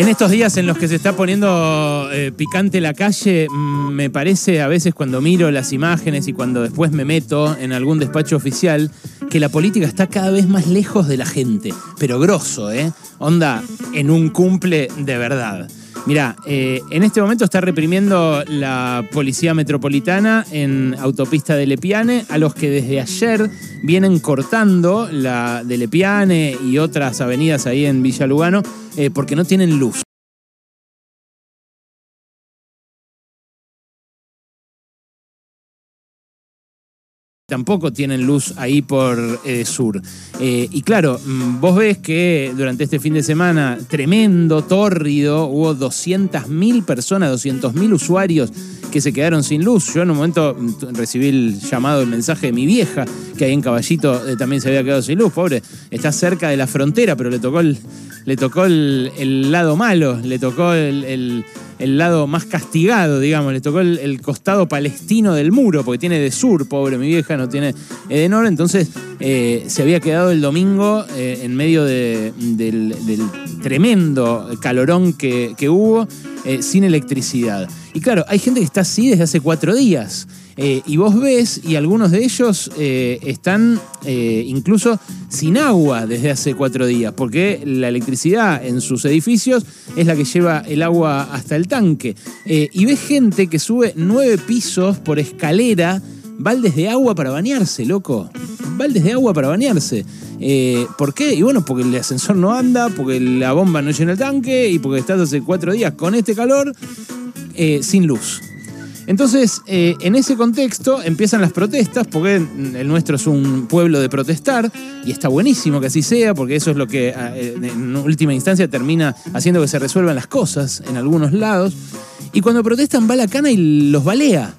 En estos días en los que se está poniendo eh, picante la calle, mm, me parece a veces cuando miro las imágenes y cuando después me meto en algún despacho oficial, que la política está cada vez más lejos de la gente, pero grosso, ¿eh? Onda, en un cumple de verdad. Mirá, eh, en este momento está reprimiendo la Policía Metropolitana en autopista de Lepiane a los que desde ayer vienen cortando la de Lepiane y otras avenidas ahí en Villa Lugano eh, porque no tienen luz. Tampoco tienen luz ahí por eh, sur. Eh, y claro, mm, vos ves que durante este fin de semana tremendo, tórrido, hubo 200.000 personas, 200.000 usuarios que se quedaron sin luz. Yo en un momento mm, recibí el llamado, el mensaje de mi vieja, que ahí en Caballito eh, también se había quedado sin luz. Pobre, está cerca de la frontera, pero le tocó el, le tocó el, lado malo, le tocó el el lado más castigado, digamos, le tocó el, costado palestino del muro, porque tiene de sur, pobre mi vieja, no tiene de norte, entonces eh, se había quedado el domingo eh, en medio del, tremendo calorón que, hubo, eh, sin electricidad. Y claro, hay gente que está así desde hace cuatro días. Eh, y vos ves, y algunos de ellos eh, están eh, incluso sin agua desde hace cuatro días, porque la electricidad en sus edificios es la que lleva el agua hasta el tanque. y ves gente que sube nueve pisos por escalera, baldes de agua para bañarse, loco. Baldes de agua para bañarse. ¿Por qué? Y bueno, porque el ascensor no anda, porque la bomba no llena el tanque y porque estás hace cuatro días con este calor sin luz. Entonces, eh, en ese contexto empiezan las protestas, porque el nuestro es un pueblo de protestar, y está buenísimo que así sea, porque eso es lo que eh, en última instancia termina haciendo que se resuelvan las cosas en algunos lados. Y cuando protestan va la cana y los balea.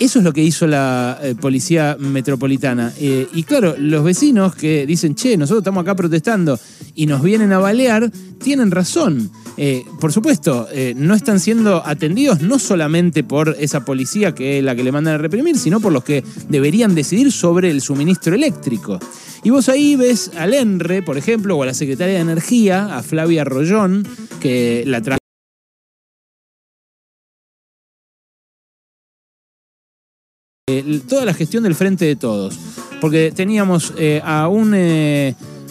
Eso es lo que hizo la eh, policía metropolitana. y claro, los vecinos que dicen, che, nosotros estamos acá protestando y nos vienen a balear, tienen razón. Eh, por supuesto, eh, no están siendo atendidos no solamente por esa policía que es la que le mandan a reprimir, sino por los que deberían decidir sobre el suministro eléctrico. Y vos ahí ves al ENRE, por ejemplo, o a la secretaria de Energía, a Flavia Rollón, que la trajo toda la gestión del frente de todos. Porque teníamos eh, a un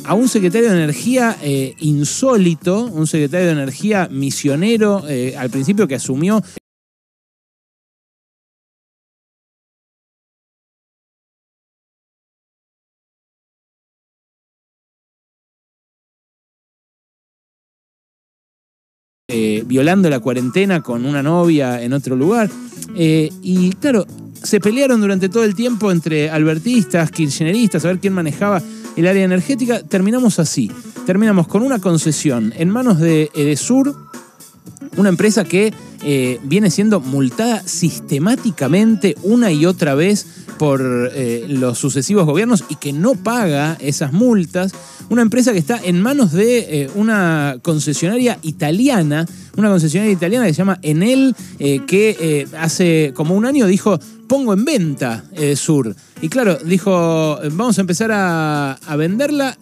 a un secretario de Energía eh, insólito, un secretario de Energía misionero, eh, al principio que asumió eh, violando la cuarentena con una novia en otro lugar. y claro, se pelearon durante todo el tiempo entre albertistas, kirchneristas, a ver quién manejaba el área energética, terminamos así. Terminamos con una concesión en manos de Edesur, una empresa que eh, viene siendo multada sistemáticamente una y otra vez por eh, los sucesivos gobiernos y que no paga esas multas. Una empresa que está en manos de eh, una concesionaria italiana, una concesionaria italiana que se llama Enel, que hace como un año dijo, pongo en venta Sur. Y claro, dijo, vamos a empezar a, venderla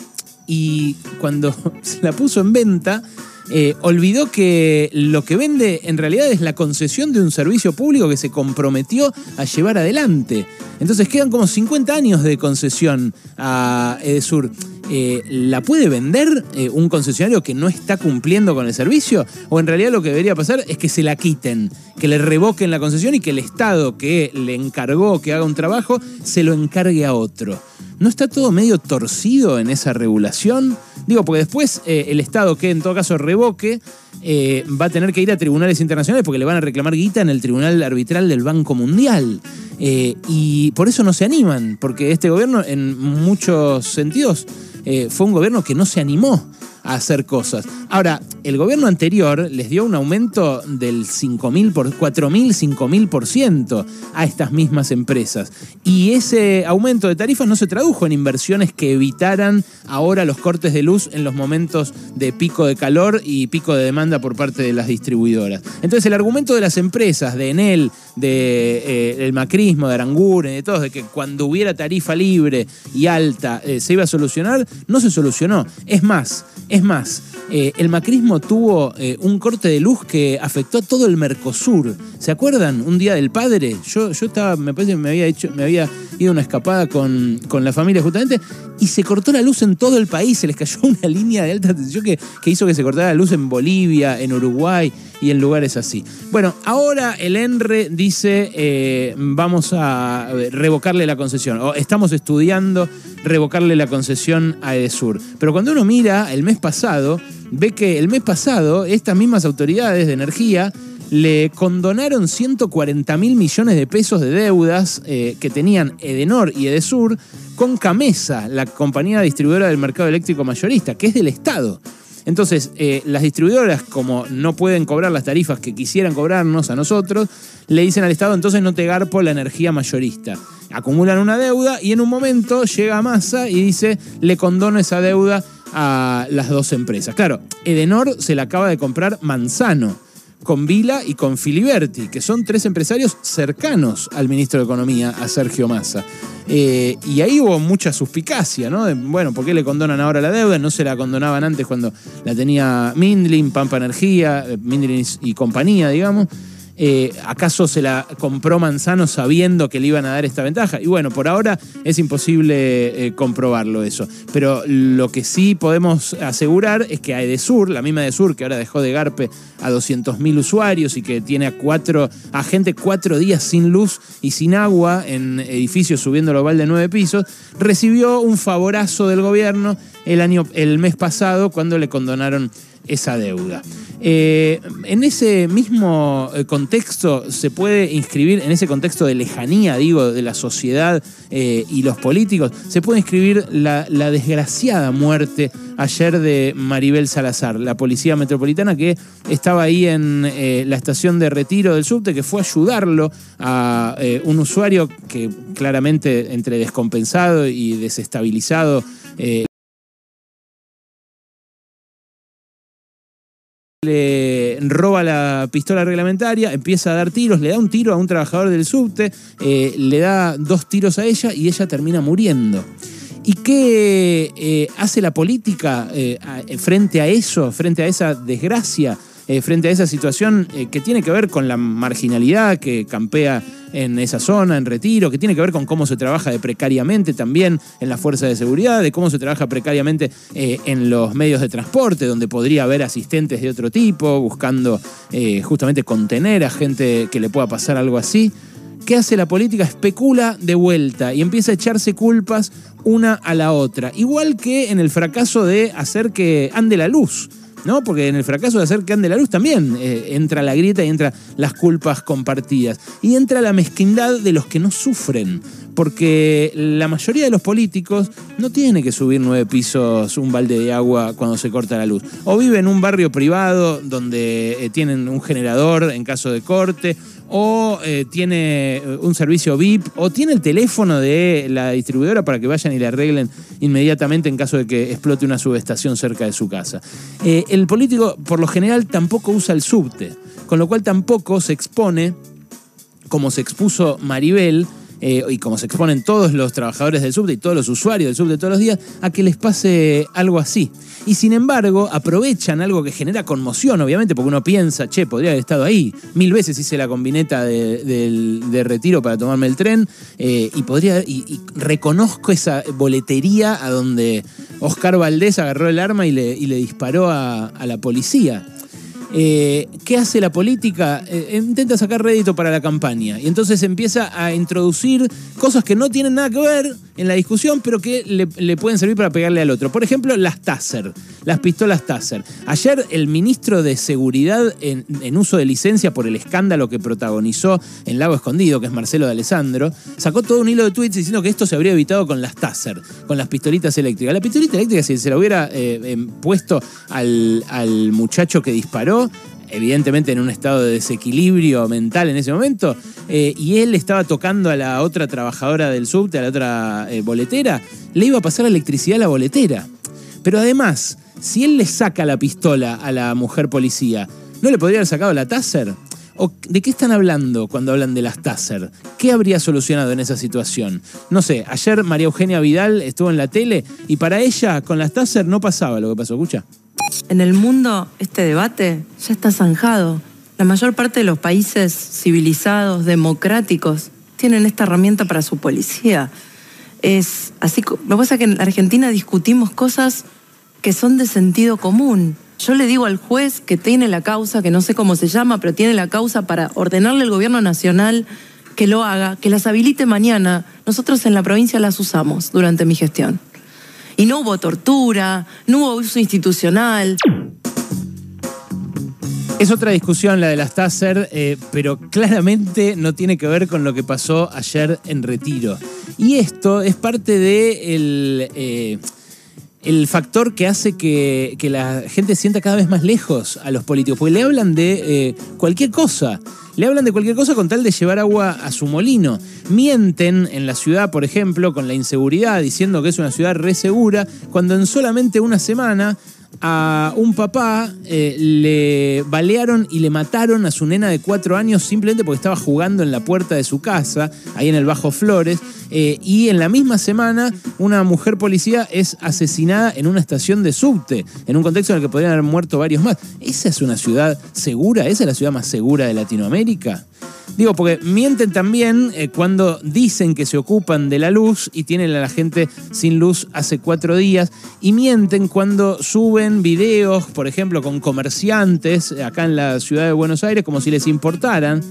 y cuando se la puso en venta, eh, olvidó que lo que vende en realidad es la concesión de un servicio público que se comprometió a llevar adelante. Entonces quedan como 50 años de concesión a Edesur. Eh, ¿la puede vender eh, un concesionario que no está cumpliendo con el servicio? ¿O en realidad lo que debería pasar es que se la quiten, que le revoquen la concesión y que el Estado que le encargó que haga un trabajo se lo encargue a otro? ¿No está todo medio torcido en esa regulación? Digo, porque después eh, el Estado que en todo caso revoque va a tener que ir a tribunales internacionales porque le van a reclamar guita en el Tribunal Arbitral del Banco Mundial. y por eso no se animan, porque este gobierno en muchos sentidos eh, fue un gobierno que no se animó a hacer cosas. Ahora, el gobierno anterior les dio un aumento del 5.000 por 4.000, 5.000% a estas mismas empresas. Y ese aumento de tarifas no se tradujo en inversiones que evitaran ahora los cortes de luz en los momentos de pico de calor y pico de demanda por parte de las distribuidoras. Entonces, el argumento de las empresas, de Enel, de eh, macrismo, de Aranguren, de todos, de que cuando hubiera tarifa libre y alta eh, se iba a solucionar, no se solucionó. Es más, es más, eh, el macrismo tuvo eh, un corte de luz que afectó a todo el Mercosur. ¿Se acuerdan? Un día del padre. Yo, yo estaba, me parece que me había hecho, me había ido una escapada con, con la familia justamente, y se cortó la luz en todo el país. Se les cayó una línea de alta tensión que, que hizo que se cortara la luz en Bolivia, en Uruguay y en lugares así. Bueno, ahora el ENRE dice eh, vamos a revocarle la concesión, estamos estudiando revocarle la concesión a Edesur. Pero cuando uno mira el mes pasado, ve que el mes pasado estas mismas autoridades de energía le condonaron 140 mil millones de pesos de deudas eh, que tenían Edenor y Edesur con Camesa, la compañía distribuidora del mercado eléctrico mayorista, que es del Estado. Entonces, eh, las distribuidoras, como no pueden cobrar las tarifas que quisieran cobrarnos a nosotros, le dicen al Estado, entonces no te garpo la energía mayorista. Acumulan una deuda y en un momento llega Massa y dice, le condono esa deuda a las dos empresas. Claro, Edenor se la acaba de comprar Manzano con Vila y con Filiberti, que son tres empresarios cercanos al ministro de Economía, a Sergio Massa. Eh, y ahí hubo mucha suspicacia, ¿no? bueno, ¿por qué le condonan ahora la deuda? No se la condonaban antes cuando la tenía Mindlin, Pampa Energía, eh, Mindlin y compañía, digamos. Eh, ¿acaso se la compró Manzano sabiendo que le iban a dar esta ventaja? Y bueno, por ahora es imposible eh, comprobarlo eso. Pero lo que sí podemos asegurar es que a Edesur, la misma Edesur que ahora dejó de Garpe a 200.000 usuarios y que tiene a, cuatro, a gente cuatro días sin luz y sin agua en edificios subiendo global de nueve pisos, recibió un favorazo del gobierno el, año, el mes pasado cuando le condonaron esa deuda. Eh, en ese mismo eh, contexto se puede inscribir, en ese contexto de lejanía, digo, de la sociedad eh, y los políticos, se puede inscribir la, desgraciada muerte ayer de Maribel Salazar, la policía metropolitana que estaba ahí en la estación de retiro del subte, que fue a ayudarlo a un usuario que claramente entre descompensado y desestabilizado le roba la pistola reglamentaria, empieza a dar tiros, le da un tiro a un trabajador del subte, eh, le da dos tiros a ella y ella termina muriendo. ¿Y qué eh, hace la política eh, frente a eso, frente a esa desgracia? Eh, frente a esa situación eh, que tiene que ver con la marginalidad que campea en esa zona, en retiro, que tiene que ver con cómo se trabaja precariamente también en la fuerza de seguridad, de cómo se trabaja precariamente eh, en los medios de transporte, donde podría haber asistentes de otro tipo, buscando justamente contener a gente que le pueda pasar algo así. ¿Qué hace la política? Especula de vuelta y empieza a echarse culpas una a la otra. Igual que en el fracaso de hacer que ande la luz. ¿No? Porque en el fracaso de hacer que ande la luz también eh, entra la grieta y entra las culpas compartidas. Y entra la mezquindad de los que no sufren. Porque la mayoría de los políticos no tiene que subir nueve pisos un balde de agua cuando se corta la luz. O vive en un barrio privado donde eh, tienen un generador en caso de corte, o eh, tiene eh, un servicio VIP, o tiene el teléfono de la distribuidora para que vayan y le arreglen inmediatamente en caso de que explote una subestación cerca de su casa. Eh, el político, por lo general, tampoco usa el subte, con lo cual tampoco se expone, como se expuso Maribel, y como se exponen todos los trabajadores del subte y todos los usuarios del subte todos los días, a que les pase algo así. Y sin embargo, aprovechan algo que genera conmoción, obviamente, porque uno piensa, che, podría haber estado ahí. Mil veces hice la combineta de, retiro para tomarme el tren eh, y podría y, reconozco esa boletería a donde Oscar Valdés agarró el arma y le disparó a la policía. Eh, ¿Qué hace la política? Eh, intenta sacar rédito para la campaña y entonces empieza a introducir cosas que no tienen nada que ver en la discusión, pero que le, pueden servir para pegarle al otro. Por ejemplo, las Taser, las pistolas Taser. Ayer el ministro de Seguridad en, uso de licencia por el escándalo que protagonizó en Lago Escondido, que es Marcelo de Alessandro, sacó todo un hilo de tweets diciendo que esto se habría evitado con las Taser, con las pistolitas eléctricas. La pistolita eléctrica, si se la hubiera eh, em, puesto al, al muchacho que disparó, evidentemente en un estado de desequilibrio mental en ese momento, eh, y él estaba tocando a la otra trabajadora del subte, a la otra eh, boletera, le iba a pasar electricidad a la boletera. Pero además, si él le saca la pistola a la mujer policía, ¿no le podría haber sacado la taser? ¿O ¿De qué están hablando cuando hablan de las Taser? ¿Qué habría solucionado en esa situación? No sé, ayer María Eugenia Vidal estuvo en la tele y para ella con las Taser no pasaba lo que pasó, escucha. En el mundo, este debate ya está zanjado. La mayor parte de los países civilizados, democráticos, tienen esta herramienta para su policía. Es así. Lo que pasa es que en Argentina discutimos cosas que son de sentido común. Yo le digo al juez que tiene la causa, que no sé cómo se llama, pero tiene la causa para ordenarle al gobierno nacional que lo haga, que las habilite mañana. Nosotros en la provincia las usamos durante mi gestión. Y no hubo tortura, no hubo uso institucional. Es otra discusión la de las Taser, eh, pero claramente no tiene que ver con lo que pasó ayer en Retiro. Y esto es parte de el, eh, el factor que hace que, la gente sienta cada vez más lejos a los políticos, porque le hablan de eh, cualquier cosa. Le hablan de cualquier cosa con tal de llevar agua a su molino. Mienten en la ciudad, por ejemplo, con la inseguridad, diciendo que es una ciudad re segura, cuando en solamente una semana a un papá eh, le balearon y le mataron a su nena de cuatro años simplemente porque estaba jugando en la puerta de su casa, ahí en el Bajo Flores. Eh, y en la misma semana, una mujer policía es asesinada en una estación de subte, en un contexto en el que podrían haber muerto varios más. ¿Esa es una ciudad segura? ¿Esa es la ciudad más segura de Latinoamérica? Digo, porque mienten también eh, cuando dicen que se ocupan de la luz y tienen a la gente sin luz hace cuatro días. Y mienten cuando suben videos, por ejemplo, con comerciantes acá en la ciudad de Buenos Aires, como si les importaran.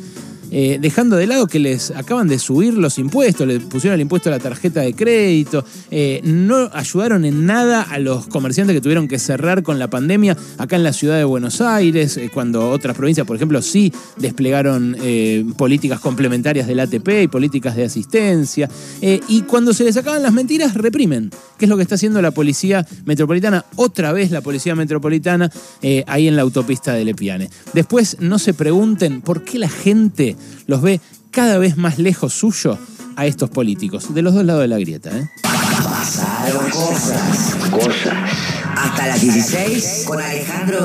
Eh, dejando de lado que les acaban de subir los impuestos, le pusieron el impuesto a la tarjeta de crédito, eh, no ayudaron en nada a los comerciantes que tuvieron que cerrar con la pandemia acá en la ciudad de Buenos Aires, eh, cuando otras provincias, por ejemplo, sí desplegaron políticas complementarias del ATP y políticas de asistencia, y cuando se les acaban las mentiras, reprimen, que es lo que está haciendo la policía metropolitana, otra vez la policía metropolitana ahí en la autopista de Lepiane. Después no se pregunten por qué la gente los ve cada vez más lejos suyo a estos políticos, de los dos lados de la grieta. ¿eh? Pasaron cosas, cosas. Hasta las 16 con Alejandro